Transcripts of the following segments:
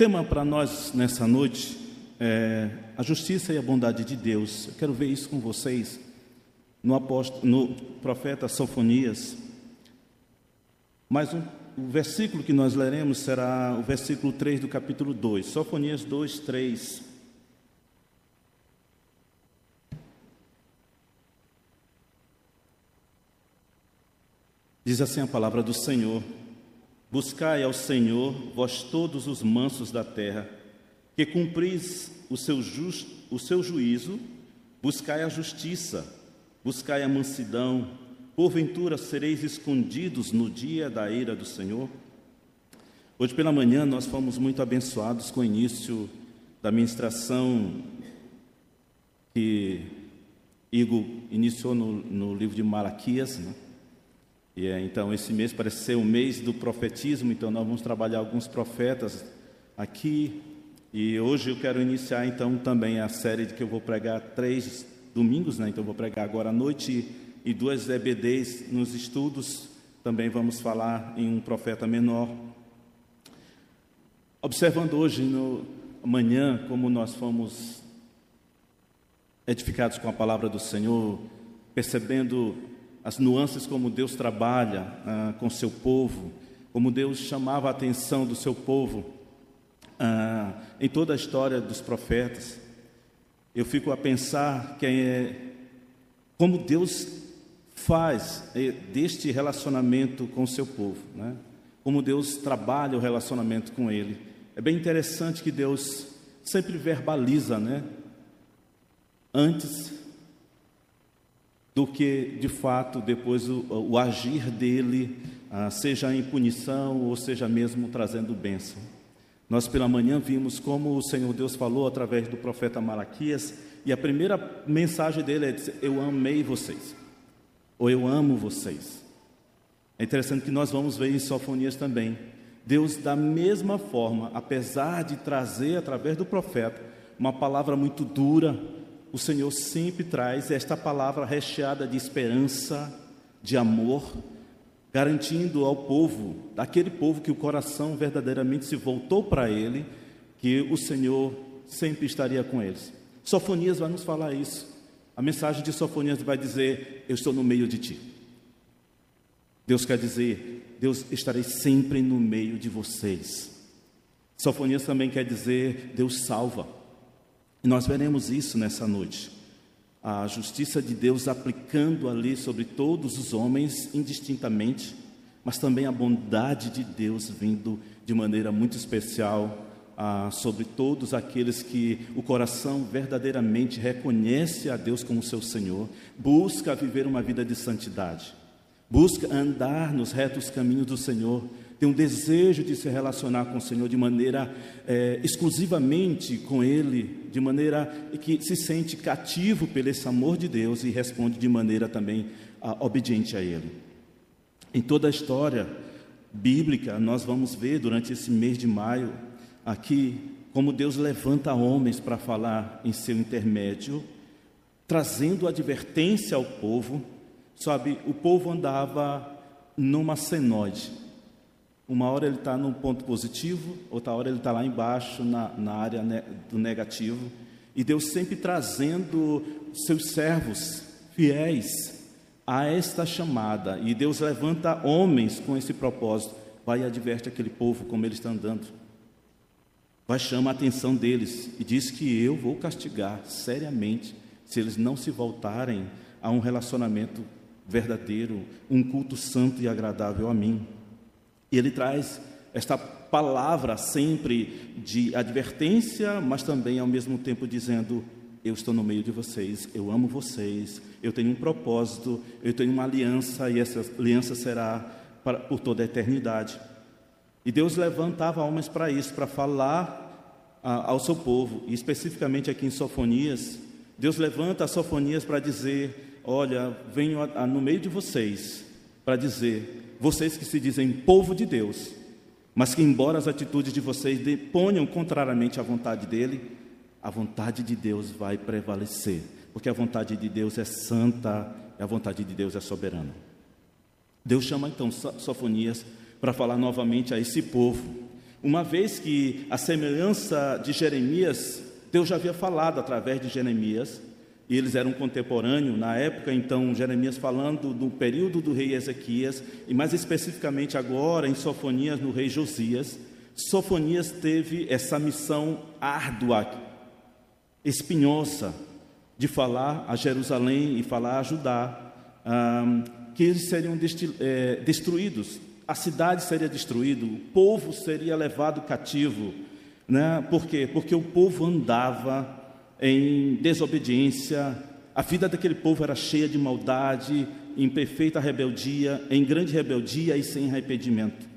tema para nós nessa noite é a justiça e a bondade de Deus. Eu quero ver isso com vocês no, apóstolo, no profeta Sofonias. Mas o versículo que nós leremos será o versículo 3 do capítulo 2. Sofonias 2, 3. Diz assim a palavra do Senhor: Buscai ao Senhor, vós todos os mansos da terra, que cumpris o seu, just, o seu juízo, buscai a justiça, buscai a mansidão, porventura sereis escondidos no dia da ira do Senhor? Hoje pela manhã nós fomos muito abençoados com o início da ministração que Igor iniciou no, no livro de Malaquias, né? E é, então esse mês parece ser o mês do profetismo, então nós vamos trabalhar alguns profetas aqui. E hoje eu quero iniciar então também a série de que eu vou pregar três domingos, né? Então eu vou pregar agora à noite e duas EBDs nos estudos. Também vamos falar em um profeta menor. Observando hoje no amanhã como nós fomos edificados com a palavra do Senhor, percebendo as nuances como Deus trabalha ah, com seu povo, como Deus chamava a atenção do seu povo ah, em toda a história dos profetas. Eu fico a pensar que é, como Deus faz eh, deste relacionamento com o seu povo, né? como Deus trabalha o relacionamento com ele. É bem interessante que Deus sempre verbaliza, né? Antes do que de fato depois o, o agir dele, ah, seja em punição ou seja mesmo trazendo bênção. Nós pela manhã vimos como o Senhor Deus falou através do profeta Malaquias, e a primeira mensagem dele é dizer, eu amei vocês, ou eu amo vocês. É interessante que nós vamos ver em Sofonias também. Deus, da mesma forma, apesar de trazer através do profeta uma palavra muito dura, o Senhor sempre traz esta palavra recheada de esperança, de amor, garantindo ao povo, daquele povo que o coração verdadeiramente se voltou para Ele, que o Senhor sempre estaria com eles. Sofonias vai nos falar isso. A mensagem de Sofonias vai dizer: Eu estou no meio de ti. Deus quer dizer: Deus estarei sempre no meio de vocês. Sofonias também quer dizer: Deus salva. E nós veremos isso nessa noite. A justiça de Deus aplicando ali sobre todos os homens indistintamente, mas também a bondade de Deus vindo de maneira muito especial ah, sobre todos aqueles que o coração verdadeiramente reconhece a Deus como seu Senhor, busca viver uma vida de santidade, busca andar nos retos caminhos do Senhor, tem um desejo de se relacionar com o Senhor de maneira é, exclusivamente com Ele, de maneira que se sente cativo pelo esse amor de Deus e responde de maneira também ah, obediente a Ele. Em toda a história bíblica, nós vamos ver durante esse mês de maio aqui como Deus levanta homens para falar em seu intermédio, trazendo advertência ao povo. Sabe, o povo andava numa senoide, uma hora ele está no ponto positivo, outra hora ele está lá embaixo, na, na área ne do negativo. E Deus sempre trazendo seus servos fiéis a esta chamada. E Deus levanta homens com esse propósito. Vai e adverte aquele povo como ele está andando. Vai chamar a atenção deles e diz que eu vou castigar seriamente se eles não se voltarem a um relacionamento verdadeiro, um culto santo e agradável a mim. E ele traz esta palavra sempre de advertência, mas também ao mesmo tempo dizendo: Eu estou no meio de vocês, eu amo vocês, eu tenho um propósito, eu tenho uma aliança e essa aliança será para, por toda a eternidade. E Deus levantava homens para isso, para falar a, ao seu povo, e especificamente aqui em Sofonias, Deus levanta as Sofonias para dizer: Olha, venho a, a, no meio de vocês para dizer vocês que se dizem povo de Deus, mas que, embora as atitudes de vocês ponham contrariamente à vontade dele, a vontade de Deus vai prevalecer, porque a vontade de Deus é santa e a vontade de Deus é soberana. Deus chama então Sofonias para falar novamente a esse povo, uma vez que a semelhança de Jeremias, Deus já havia falado através de Jeremias, e eles eram contemporâneos na época, então Jeremias falando do período do rei Ezequias, e mais especificamente agora em Sofonias no rei Josias. Sofonias teve essa missão árdua, espinhosa, de falar a Jerusalém e falar a Judá, ah, que eles seriam é, destruídos, a cidade seria destruída, o povo seria levado cativo. Né? Por quê? Porque o povo andava em desobediência, a vida daquele povo era cheia de maldade, em perfeita rebeldia, em grande rebeldia e sem arrependimento.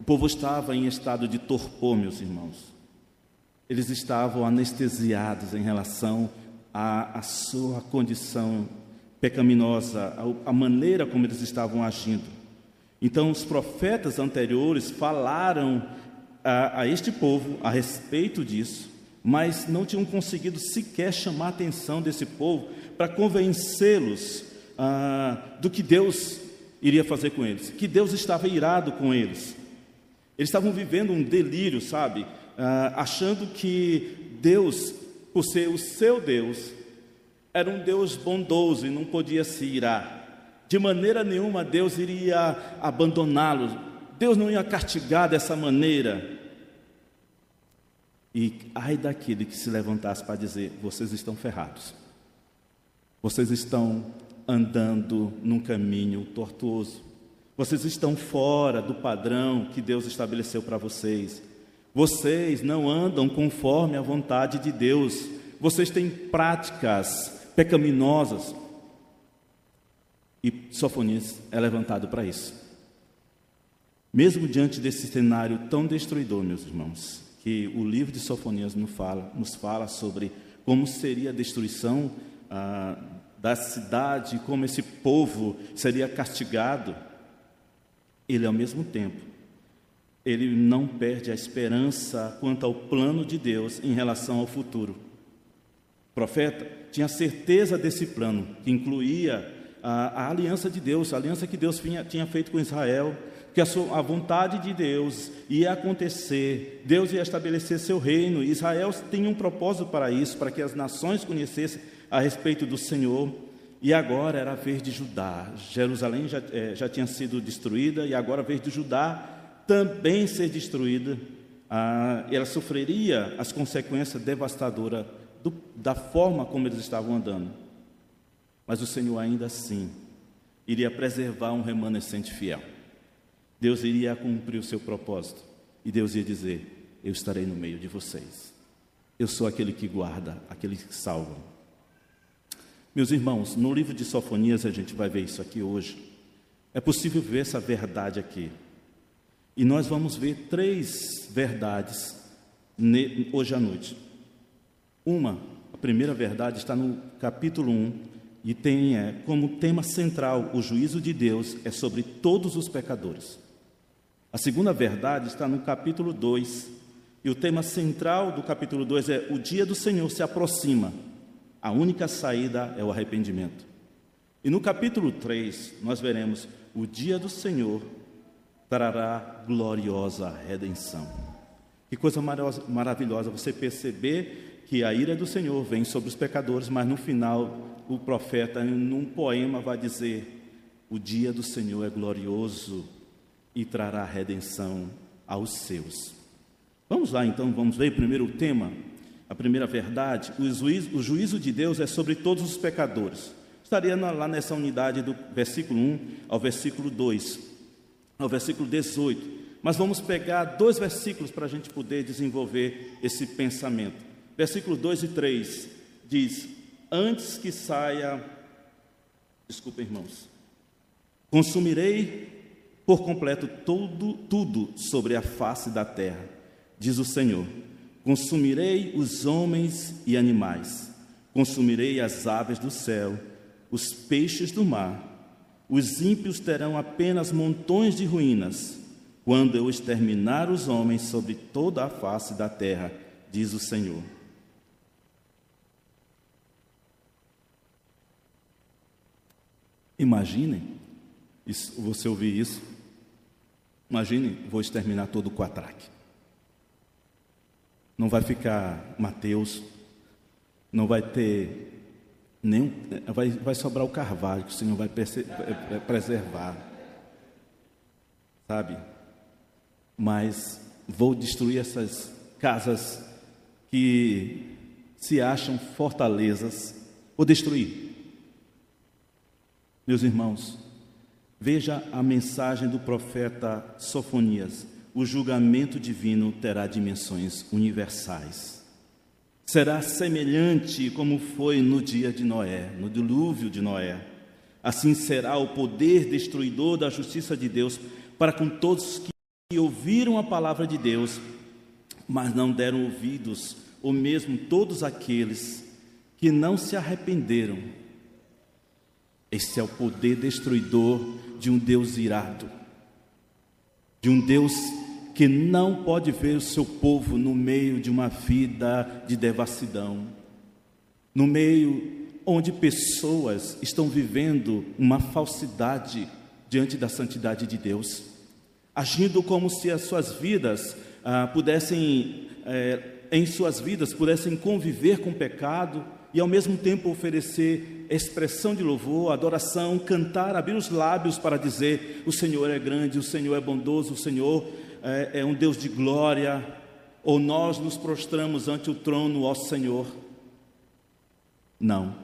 O povo estava em estado de torpor, meus irmãos. Eles estavam anestesiados em relação à, à sua condição pecaminosa, a, a maneira como eles estavam agindo. Então, os profetas anteriores falaram a, a este povo a respeito disso, mas não tinham conseguido sequer chamar a atenção desse povo para convencê-los ah, do que Deus iria fazer com eles, que Deus estava irado com eles. Eles estavam vivendo um delírio, sabe? Ah, achando que Deus, por ser o seu Deus, era um Deus bondoso e não podia se irar. De maneira nenhuma Deus iria abandoná-los. Deus não ia castigar dessa maneira. E ai daquele que se levantasse para dizer: vocês estão ferrados. Vocês estão andando num caminho tortuoso. Vocês estão fora do padrão que Deus estabeleceu para vocês. Vocês não andam conforme a vontade de Deus. Vocês têm práticas pecaminosas. E Sofonias é levantado para isso. Mesmo diante desse cenário tão destruidor, meus irmãos, que o livro de Sofonias nos fala, nos fala sobre como seria a destruição ah, da cidade, como esse povo seria castigado, ele ao mesmo tempo, ele não perde a esperança quanto ao plano de Deus em relação ao futuro. O profeta tinha certeza desse plano, que incluía a, a aliança de Deus, a aliança que Deus tinha, tinha feito com Israel, que a, sua, a, vontade de Deus ia acontecer, Deus ia estabelecer seu reino, Israel tinha um propósito para isso, para que as nações conhecessem a respeito do Senhor, e agora era a vez de Judá, Jerusalém já, é, já tinha sido destruída, e agora a vez de Judá também ser destruída, ah, ela sofreria as consequências devastadoras do, da forma como eles estavam andando. Mas o Senhor ainda assim iria preservar um remanescente fiel. Deus iria cumprir o seu propósito. E Deus ia dizer: Eu estarei no meio de vocês. Eu sou aquele que guarda, aquele que salva. Meus irmãos, no livro de Sofonias a gente vai ver isso aqui hoje. É possível ver essa verdade aqui. E nós vamos ver três verdades hoje à noite. Uma, a primeira verdade está no capítulo 1 e tem é, como tema central o juízo de Deus é sobre todos os pecadores. A segunda verdade está no capítulo 2 e o tema central do capítulo 2 é o dia do Senhor se aproxima. A única saída é o arrependimento. E no capítulo 3 nós veremos o dia do Senhor trará gloriosa redenção. Que coisa maravilhosa você perceber que a ira do Senhor vem sobre os pecadores, mas no final o profeta, num poema, vai dizer: O dia do Senhor é glorioso e trará redenção aos seus. Vamos lá então, vamos ver primeiro o tema, a primeira verdade: o juízo, o juízo de Deus é sobre todos os pecadores. Estaria lá nessa unidade do versículo 1 ao versículo 2, ao versículo 18. Mas vamos pegar dois versículos para a gente poder desenvolver esse pensamento. Versículo 2 e 3 diz: Antes que saia, desculpa, irmãos, consumirei por completo todo, tudo sobre a face da terra, diz o Senhor. Consumirei os homens e animais, consumirei as aves do céu, os peixes do mar. Os ímpios terão apenas montões de ruínas, quando eu exterminar os homens sobre toda a face da terra, diz o Senhor. Imaginem você ouvir isso. Imagine, vou exterminar todo o quatraque. Não vai ficar Mateus, não vai ter nenhum. Vai, vai sobrar o carvalho que o Senhor vai preservar. Sabe? Mas vou destruir essas casas que se acham fortalezas. Vou destruir. Meus irmãos, veja a mensagem do profeta Sofonias. O julgamento divino terá dimensões universais. Será semelhante como foi no dia de Noé, no dilúvio de Noé. Assim será o poder destruidor da justiça de Deus para com todos que ouviram a palavra de Deus, mas não deram ouvidos, ou mesmo todos aqueles que não se arrependeram. Esse é o poder destruidor de um Deus irado, de um Deus que não pode ver o seu povo no meio de uma vida de devassidão, no meio onde pessoas estão vivendo uma falsidade diante da santidade de Deus, agindo como se as suas vidas ah, pudessem, eh, em suas vidas, pudessem conviver com o pecado e ao mesmo tempo oferecer expressão de louvor, adoração, cantar, abrir os lábios para dizer: O Senhor é grande, o Senhor é bondoso, o Senhor é, é um Deus de glória, ou nós nos prostramos ante o trono, ó Senhor. Não.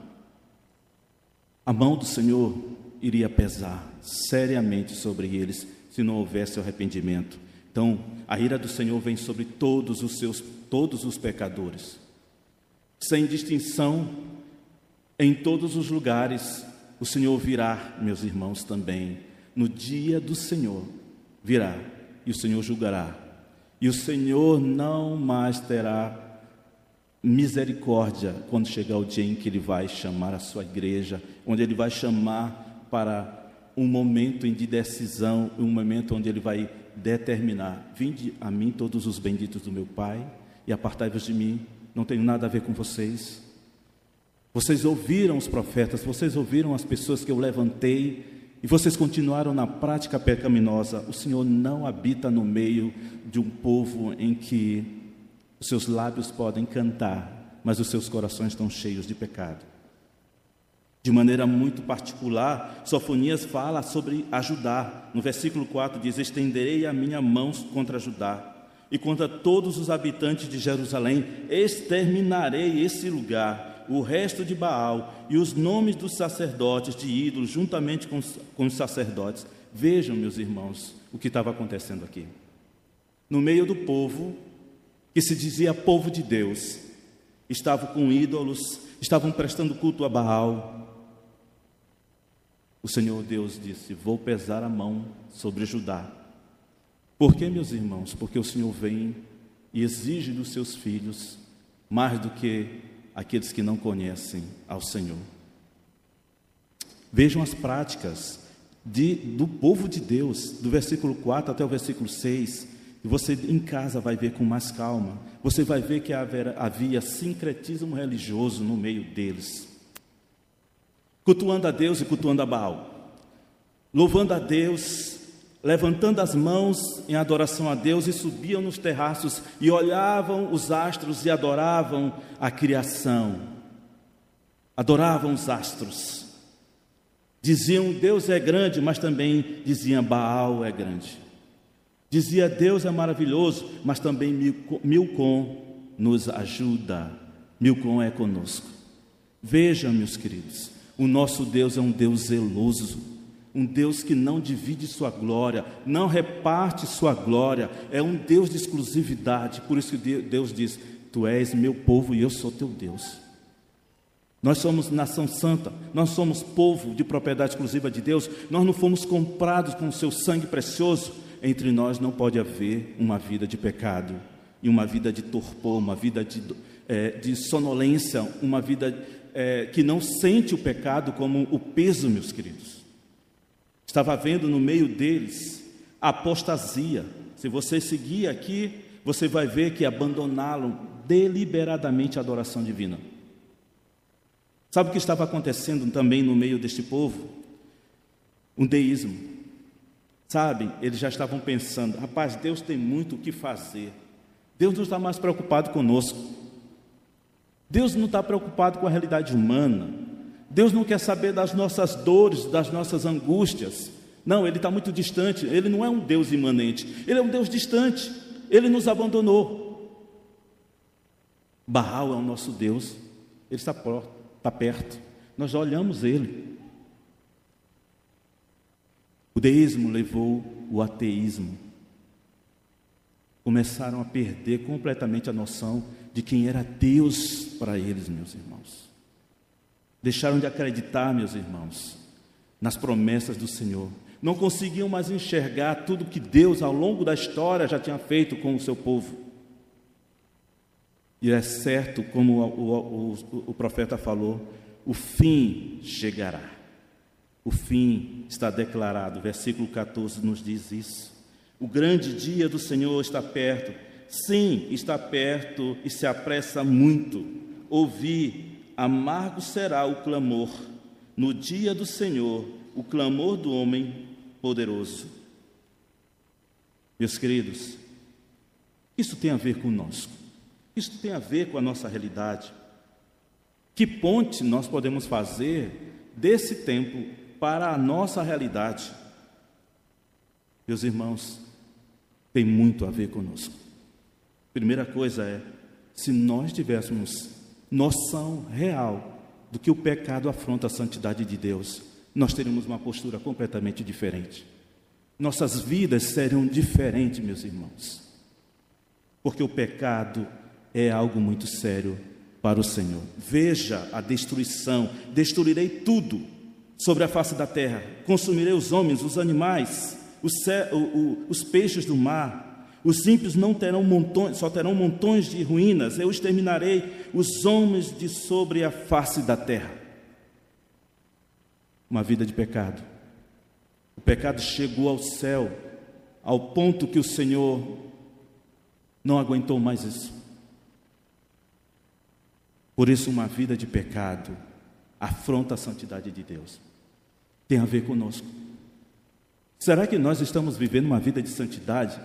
A mão do Senhor iria pesar seriamente sobre eles se não houvesse arrependimento. Então, a ira do Senhor vem sobre todos os seus todos os pecadores. Sem distinção, em todos os lugares, o Senhor virá, meus irmãos, também. No dia do Senhor virá e o Senhor julgará. E o Senhor não mais terá misericórdia quando chegar o dia em que Ele vai chamar a sua igreja, onde Ele vai chamar para um momento de decisão, um momento onde Ele vai determinar: Vinde a mim todos os benditos do meu Pai e apartai-vos de mim, não tenho nada a ver com vocês. Vocês ouviram os profetas, vocês ouviram as pessoas que eu levantei e vocês continuaram na prática pecaminosa, o Senhor não habita no meio de um povo em que os seus lábios podem cantar, mas os seus corações estão cheios de pecado. De maneira muito particular, Sofonias fala sobre ajudar. No versículo 4 diz: Estenderei a minha mão contra Judá e contra todos os habitantes de Jerusalém, exterminarei esse lugar o resto de Baal e os nomes dos sacerdotes de ídolos, juntamente com, com os sacerdotes. Vejam, meus irmãos, o que estava acontecendo aqui. No meio do povo, que se dizia povo de Deus, estavam com ídolos, estavam prestando culto a Baal. O Senhor Deus disse: Vou pesar a mão sobre Judá. Por que, meus irmãos? Porque o Senhor vem e exige dos seus filhos mais do que aqueles que não conhecem ao Senhor. Vejam as práticas de, do povo de Deus, do versículo 4 até o versículo 6, e você em casa vai ver com mais calma. Você vai ver que havia, havia sincretismo religioso no meio deles, cultuando a Deus e cultuando a Baal, louvando a Deus levantando as mãos em adoração a Deus e subiam nos terraços e olhavam os astros e adoravam a criação. Adoravam os astros. Diziam Deus é grande, mas também diziam Baal é grande. Dizia Deus é maravilhoso, mas também Milcom nos ajuda. Milcom é conosco. Vejam, meus queridos, o nosso Deus é um Deus zeloso um Deus que não divide sua glória, não reparte sua glória, é um Deus de exclusividade. Por isso que Deus diz: Tu és meu povo e eu sou teu Deus. Nós somos nação santa, nós somos povo de propriedade exclusiva de Deus, nós não fomos comprados com o seu sangue precioso. Entre nós não pode haver uma vida de pecado e uma vida de torpor, uma vida de, é, de sonolência, uma vida é, que não sente o pecado como o peso, meus queridos. Estava vendo no meio deles apostasia. Se você seguir aqui, você vai ver que abandonaram deliberadamente a adoração divina. Sabe o que estava acontecendo também no meio deste povo? Um deísmo. Sabe, eles já estavam pensando: rapaz, Deus tem muito o que fazer. Deus não está mais preocupado conosco. Deus não está preocupado com a realidade humana. Deus não quer saber das nossas dores, das nossas angústias. Não, Ele está muito distante. Ele não é um Deus imanente. Ele é um Deus distante. Ele nos abandonou. Baal é o nosso Deus. Ele está, está perto. Nós já olhamos Ele. O deísmo levou o ateísmo. Começaram a perder completamente a noção de quem era Deus para eles, meus irmãos. Deixaram de acreditar, meus irmãos, nas promessas do Senhor. Não conseguiam mais enxergar tudo que Deus, ao longo da história, já tinha feito com o seu povo. E é certo, como o, o, o, profeta falou, o fim chegará. O fim está declarado, versículo 14 nos diz isso. O grande dia do Senhor está perto. Sim, está perto e se apressa muito. Ouvi, amargo será o clamor. No dia do Senhor, o clamor do homem poderoso. Meus queridos, isso tem a ver conosco. Isso tem a ver com a nossa realidade. Que ponte nós podemos fazer desse tempo para a nossa realidade. Meus irmãos, tem muito a ver conosco. Primeira coisa é, se nós tivéssemos noção real do que o pecado afronta a santidade de Deus, nós teríamos uma postura completamente diferente. Nossas vidas seriam diferentes, meus irmãos. Porque o pecado é algo muito sério para o Senhor. Veja a destruição, destruirei tudo sobre a face da terra. Consumirei os homens, os animais, os, os peixes do mar. Os ímpios não terão montões, só terão montões de ruínas. Eu exterminarei os homens de sobre a face da terra. Uma vida de pecado. O pecado chegou ao céu, ao ponto que o Senhor não aguentou mais isso. Por isso, uma vida de pecado afronta a santidade de Deus tem a ver conosco. Será que nós estamos vivendo uma vida de santidade?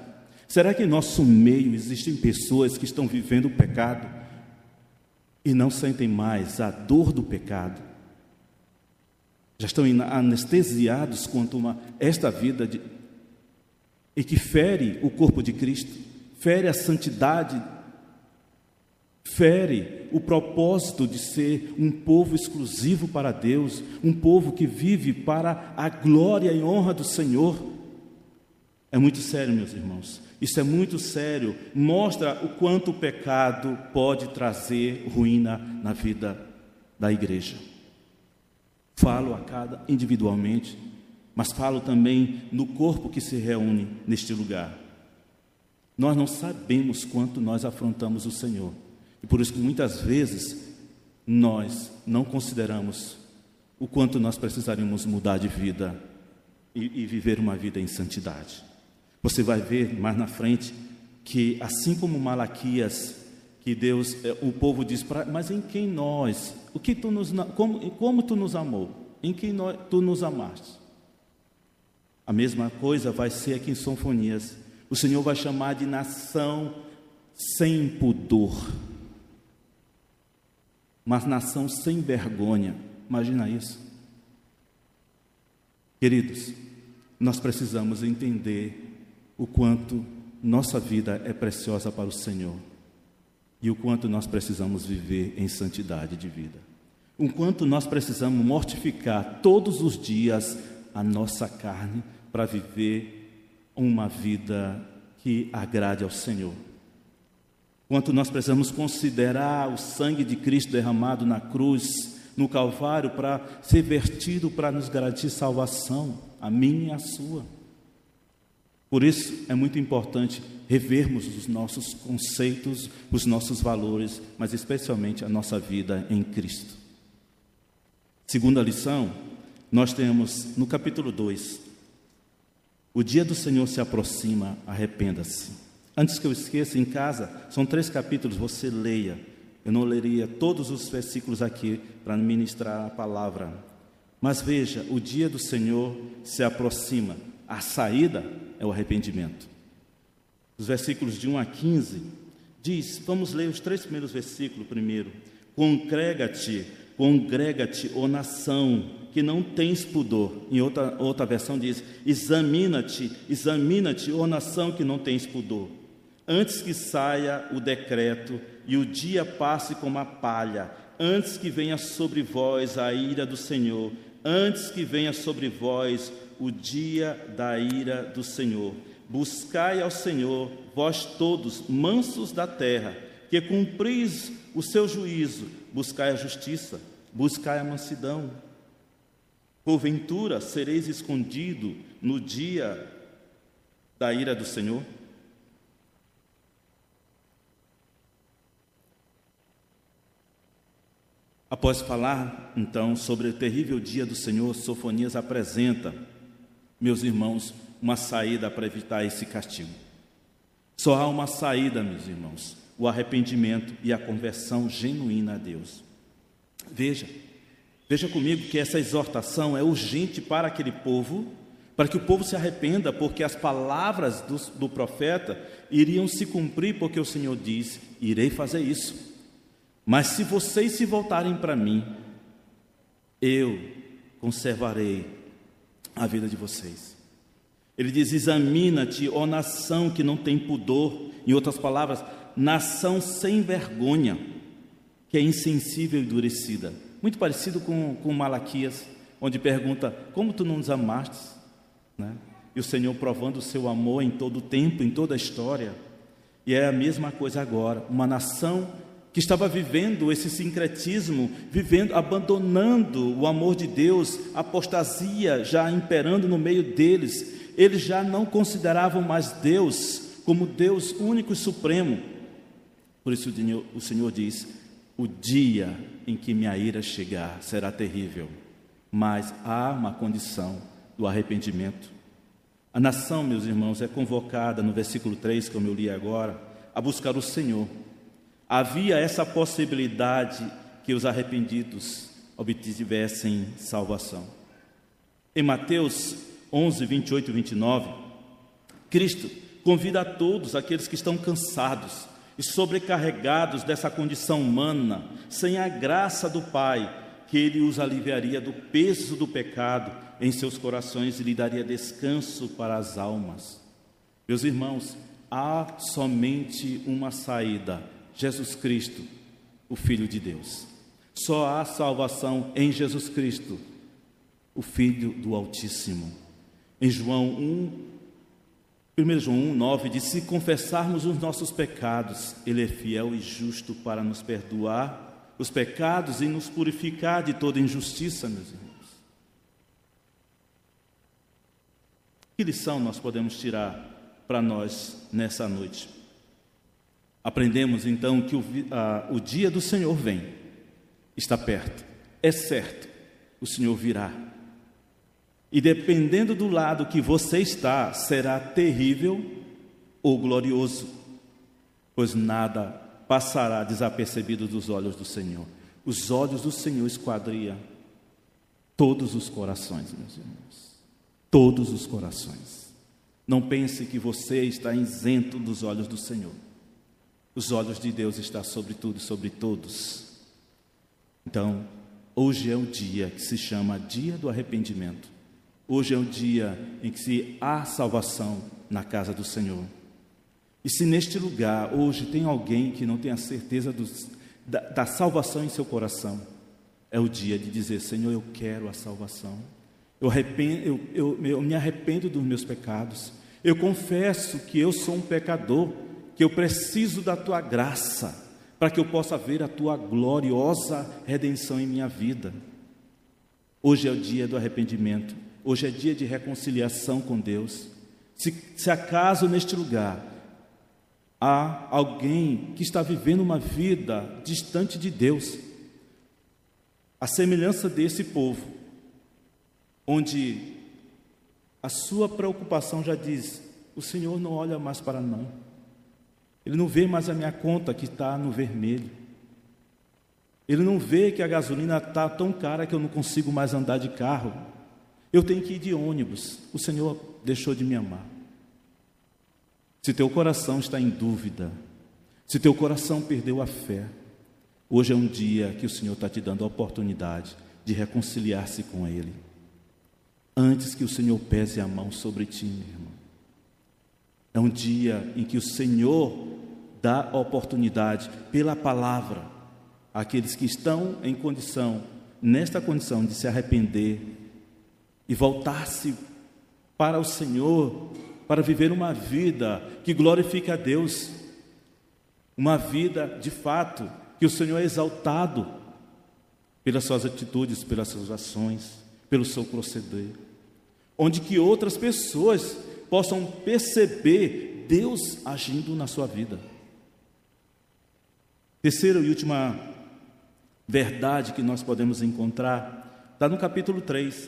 Será que em nosso meio existem pessoas que estão vivendo o pecado e não sentem mais a dor do pecado? Já estão anestesiados quanto a esta vida de, e que fere o corpo de Cristo, fere a santidade fere o propósito de ser um povo exclusivo para Deus, um povo que vive para a glória e honra do Senhor. É muito sério, meus irmãos. Isso é muito sério. Mostra o quanto o pecado pode trazer ruína na vida da igreja. Falo a cada individualmente, mas falo também no corpo que se reúne neste lugar. Nós não sabemos quanto nós afrontamos o Senhor. E por isso que muitas vezes nós não consideramos o quanto nós precisaríamos mudar de vida e, e viver uma vida em santidade. Você vai ver mais na frente que, assim como Malaquias, que Deus, é, o povo diz, para, mas em quem nós, o que tu nos, como, como tu nos amou, em quem nós, tu nos amaste. A mesma coisa vai ser aqui em Sonfonias. O Senhor vai chamar de nação sem pudor uma nação sem vergonha. Imagina isso. Queridos, nós precisamos entender o quanto nossa vida é preciosa para o Senhor e o quanto nós precisamos viver em santidade de vida. O quanto nós precisamos mortificar todos os dias a nossa carne para viver uma vida que agrade ao Senhor. Quanto nós precisamos considerar o sangue de Cristo derramado na cruz, no Calvário, para ser vertido para nos garantir salvação, a minha e a sua. Por isso é muito importante revermos os nossos conceitos, os nossos valores, mas especialmente a nossa vida em Cristo. Segunda lição, nós temos no capítulo 2: O dia do Senhor se aproxima, arrependa-se. Antes que eu esqueça, em casa, são três capítulos, você leia. Eu não leria todos os versículos aqui para ministrar a palavra. Mas veja, o dia do Senhor se aproxima. a saída é o arrependimento. Os versículos de 1 a 15 diz, vamos ler os três primeiros versículos primeiro. Congrega-te, congrega-te, ó nação, que não tens pudor. Em outra, outra versão diz: examina-te, examina-te, ó nação que não tens pudor. Antes que saia o decreto e o dia passe como a palha, antes que venha sobre vós a ira do Senhor, antes que venha sobre vós o dia da ira do Senhor. Buscai ao Senhor, vós todos, mansos da terra, que cumpris o seu juízo, buscai a justiça, buscai a mansidão. Porventura sereis escondido no dia da ira do Senhor? Após falar então sobre o terrível dia do Senhor, Sofonias apresenta, meus irmãos, uma saída para evitar esse castigo. Só há uma saída, meus irmãos, o arrependimento e a conversão genuína a Deus. Veja, veja comigo que essa exortação é urgente para aquele povo, para que o povo se arrependa, porque as palavras do, do profeta iriam se cumprir, porque o Senhor diz: Irei fazer isso. Mas se vocês se voltarem para mim, eu conservarei a vida de vocês. Ele diz: examina-te, ó nação que não tem pudor, em outras palavras, nação sem vergonha, que é insensível e endurecida. Muito parecido com, com Malaquias, onde pergunta: Como tu não nos amaste? Né? E o Senhor provando o seu amor em todo o tempo, em toda a história. E é a mesma coisa agora, uma nação que estava vivendo esse sincretismo, vivendo, abandonando o amor de Deus, apostasia já imperando no meio deles. Eles já não consideravam mais Deus como Deus único e supremo. Por isso o Senhor diz: O dia em que minha ira chegar será terrível, mas há uma condição do arrependimento. A nação, meus irmãos, é convocada no versículo 3, como eu li agora, a buscar o Senhor havia essa possibilidade que os arrependidos obtivessem salvação. Em Mateus 11, 28 e 29, Cristo convida a todos aqueles que estão cansados e sobrecarregados dessa condição humana, sem a graça do Pai, que Ele os aliviaria do peso do pecado em seus corações e lhe daria descanso para as almas. Meus irmãos, há somente uma saída Jesus Cristo, o Filho de Deus. Só há salvação em Jesus Cristo, o Filho do Altíssimo. Em João 1, 1 João 1, 9 diz: Se confessarmos os nossos pecados, Ele é fiel e justo para nos perdoar os pecados e nos purificar de toda injustiça, meus irmãos. Que lição nós podemos tirar para nós nessa noite? Aprendemos então que o, a, o dia do Senhor vem, está perto, é certo, o Senhor virá. E dependendo do lado que você está, será terrível ou glorioso, pois nada passará desapercebido dos olhos do Senhor. Os olhos do Senhor esquadriam todos os corações, meus irmãos. Todos os corações. Não pense que você está isento dos olhos do Senhor. Os olhos de Deus estão sobre tudo e sobre todos. Então, hoje é o dia que se chama Dia do Arrependimento. Hoje é o dia em que se há salvação na casa do Senhor. E se neste lugar hoje tem alguém que não tem a certeza da, da salvação em seu coração, é o dia de dizer: Senhor, eu quero a salvação. Eu, arrependo, eu, eu, eu me arrependo dos meus pecados. Eu confesso que eu sou um pecador que eu preciso da tua graça para que eu possa ver a tua gloriosa redenção em minha vida. Hoje é o dia do arrependimento, hoje é dia de reconciliação com Deus. Se, se acaso neste lugar há alguém que está vivendo uma vida distante de Deus, a semelhança desse povo, onde a sua preocupação já diz: o Senhor não olha mais para não. Ele não vê mais a minha conta que está no vermelho. Ele não vê que a gasolina está tão cara que eu não consigo mais andar de carro. Eu tenho que ir de ônibus. O Senhor deixou de me amar. Se teu coração está em dúvida, se teu coração perdeu a fé, hoje é um dia que o Senhor está te dando a oportunidade de reconciliar-se com Ele. Antes que o Senhor pese a mão sobre ti, meu irmão. É um dia em que o Senhor dá oportunidade pela palavra àqueles que estão em condição, nesta condição de se arrepender e voltar-se para o Senhor, para viver uma vida que glorifique a Deus, uma vida de fato que o Senhor é exaltado pelas suas atitudes, pelas suas ações, pelo seu proceder, onde que outras pessoas possam perceber Deus agindo na sua vida. Terceira e última verdade que nós podemos encontrar está no capítulo 3.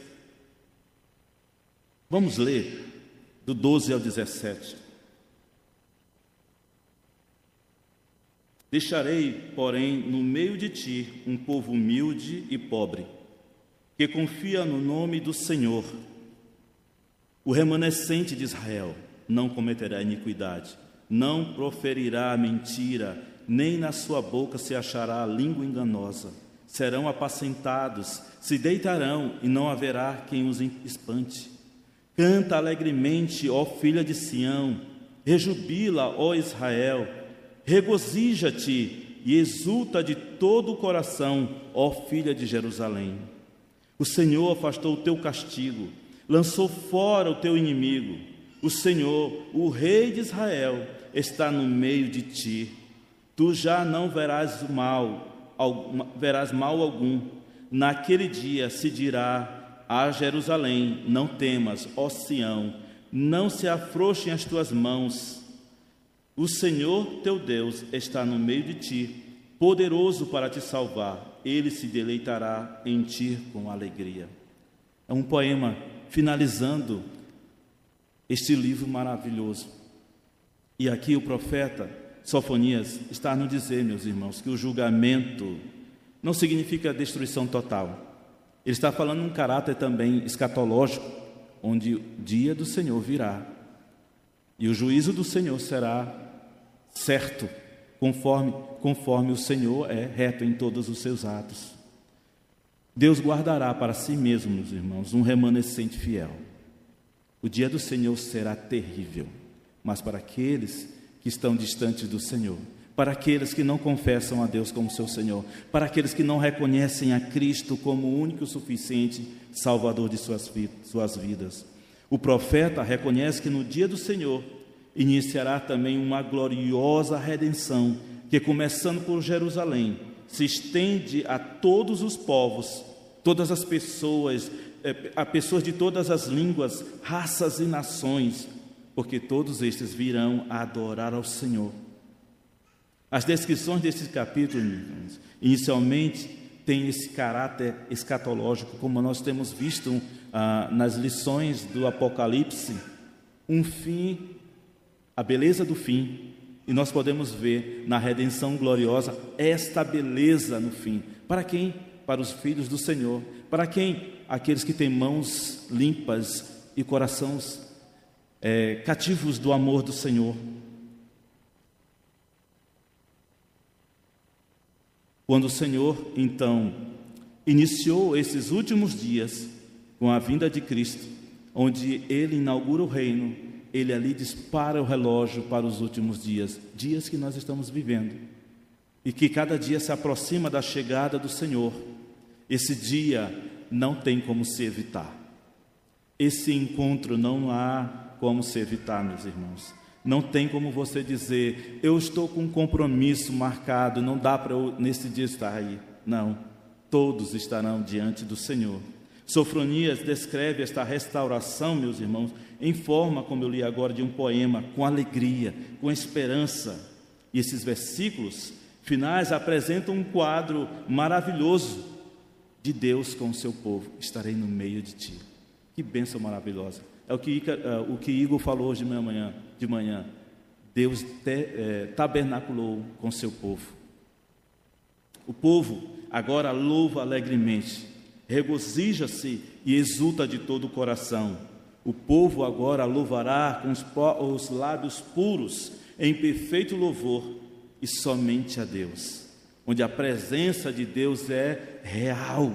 Vamos ler do 12 ao 17. Deixarei, porém, no meio de ti um povo humilde e pobre, que confia no nome do Senhor o remanescente de Israel não cometerá iniquidade, não proferirá mentira, nem na sua boca se achará língua enganosa. Serão apacentados, se deitarão e não haverá quem os espante. Canta alegremente, ó filha de Sião, rejubila, ó Israel, regozija-te e exulta de todo o coração, ó filha de Jerusalém. O Senhor afastou o teu castigo, lançou fora o teu inimigo. O Senhor, o Rei de Israel, está no meio de ti. Tu já não verás mal, verás mal algum. Naquele dia se dirá a Jerusalém: Não temas, ó Sião, não se afrouxem as tuas mãos. O Senhor teu Deus está no meio de ti, poderoso para te salvar. Ele se deleitará em ti com alegria. É um poema finalizando este livro maravilhoso. E aqui o profeta Sofonias está nos dizer, meus irmãos, que o julgamento não significa destruição total. Ele está falando um caráter também escatológico, onde o dia do Senhor virá e o juízo do Senhor será certo, conforme, conforme o Senhor é reto em todos os seus atos. Deus guardará para si mesmo, meus irmãos, um remanescente fiel. O dia do Senhor será terrível, mas para aqueles que estão distantes do Senhor, para aqueles que não confessam a Deus como seu Senhor, para aqueles que não reconhecem a Cristo como o único suficiente Salvador de suas, suas vidas. O profeta reconhece que no dia do Senhor iniciará também uma gloriosa redenção, que começando por Jerusalém, se estende a todos os povos, todas as pessoas, é, a pessoas de todas as línguas, raças e nações, porque todos estes virão a adorar ao Senhor. As descrições desse capítulo, inicialmente, tem esse caráter escatológico, como nós temos visto ah, nas lições do Apocalipse, um fim, a beleza do fim, e nós podemos ver na redenção gloriosa esta beleza no fim. Para quem? Para os filhos do Senhor. Para quem? Aqueles que têm mãos limpas e corações é, cativos do amor do Senhor. Quando o Senhor, então, iniciou esses últimos dias com a vinda de Cristo, onde ele inaugura o reino, ele ali dispara o relógio para os últimos dias, dias que nós estamos vivendo, e que cada dia se aproxima da chegada do Senhor. Esse dia não tem como se evitar. Esse encontro não há como se evitar, meus irmãos. Não tem como você dizer, eu estou com um compromisso marcado, não dá para eu nesse dia estar aí. Não, todos estarão diante do Senhor. Sofronias descreve esta restauração, meus irmãos, em forma, como eu li agora, de um poema, com alegria, com esperança. E esses versículos finais apresentam um quadro maravilhoso de Deus com o seu povo. Estarei no meio de ti. Que bênção maravilhosa. É o que, uh, o que Igor falou hoje de manhã. De manhã. Deus te, é, tabernaculou com seu povo. O povo agora louva alegremente regozija-se e exulta de todo o coração. O povo agora louvará com os, os lábios puros, em perfeito louvor, e somente a Deus, onde a presença de Deus é real.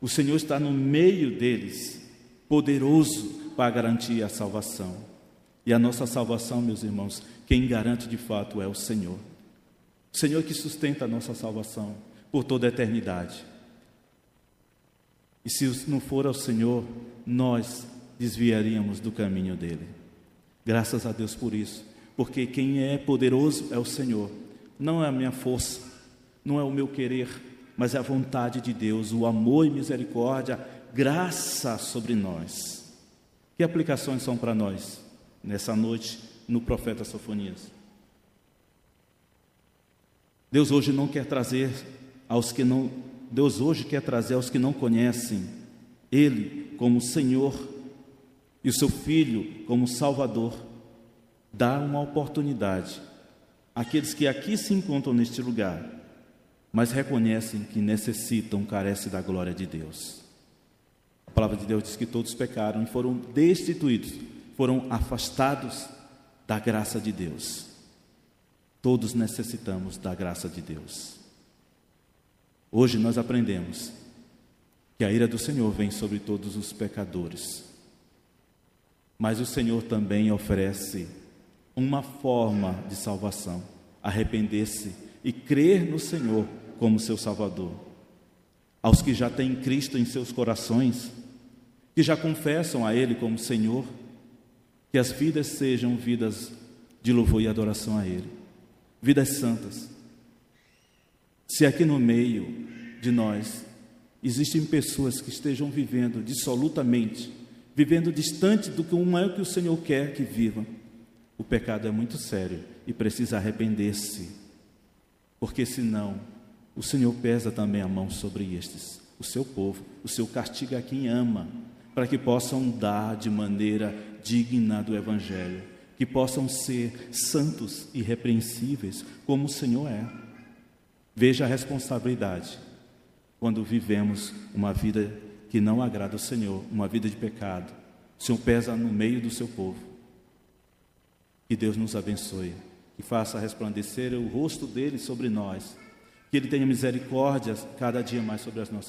O Senhor está no meio deles, poderoso para garantir a salvação. E a nossa salvação, meus irmãos, quem garante de fato é o Senhor. O Senhor que sustenta a nossa salvação por toda a eternidade. E se não for ao Senhor, nós desviaríamos do caminho dele. Graças a Deus por isso, porque quem é poderoso é o Senhor, não é a minha força, não é o meu querer, mas é a vontade de Deus, o amor e misericórdia, graça sobre nós. Que aplicações são para nós nessa noite no profeta Sofonias? Deus hoje não quer trazer aos que não Deus hoje quer trazer aos que não conhecem ele como Senhor e o seu filho como Salvador, dar uma oportunidade àqueles que aqui se encontram neste lugar, mas reconhecem que necessitam, carecem da glória de Deus. A palavra de Deus diz que todos pecaram e foram destituídos, foram afastados da graça de Deus. Todos necessitamos da graça de Deus. Hoje nós aprendemos que a ira do Senhor vem sobre todos os pecadores, mas o Senhor também oferece uma forma de salvação: arrepender-se e crer no Senhor como seu Salvador. Aos que já têm Cristo em seus corações, que já confessam a Ele como Senhor, que as vidas sejam vidas de louvor e adoração a Ele vidas santas. Se aqui no meio de nós existem pessoas que estejam vivendo dissolutamente, vivendo distante do que é que o Senhor quer que vivam, o pecado é muito sério e precisa arrepender-se, porque senão o Senhor pesa também a mão sobre estes, o seu povo, o seu castigo a quem ama, para que possam dar de maneira digna do Evangelho que possam ser santos e repreensíveis, como o Senhor é. Veja a responsabilidade quando vivemos uma vida que não agrada ao Senhor, uma vida de pecado. O Senhor pesa no meio do seu povo. Que Deus nos abençoe, que faça resplandecer o rosto dele sobre nós, que ele tenha misericórdia cada dia mais sobre as nossas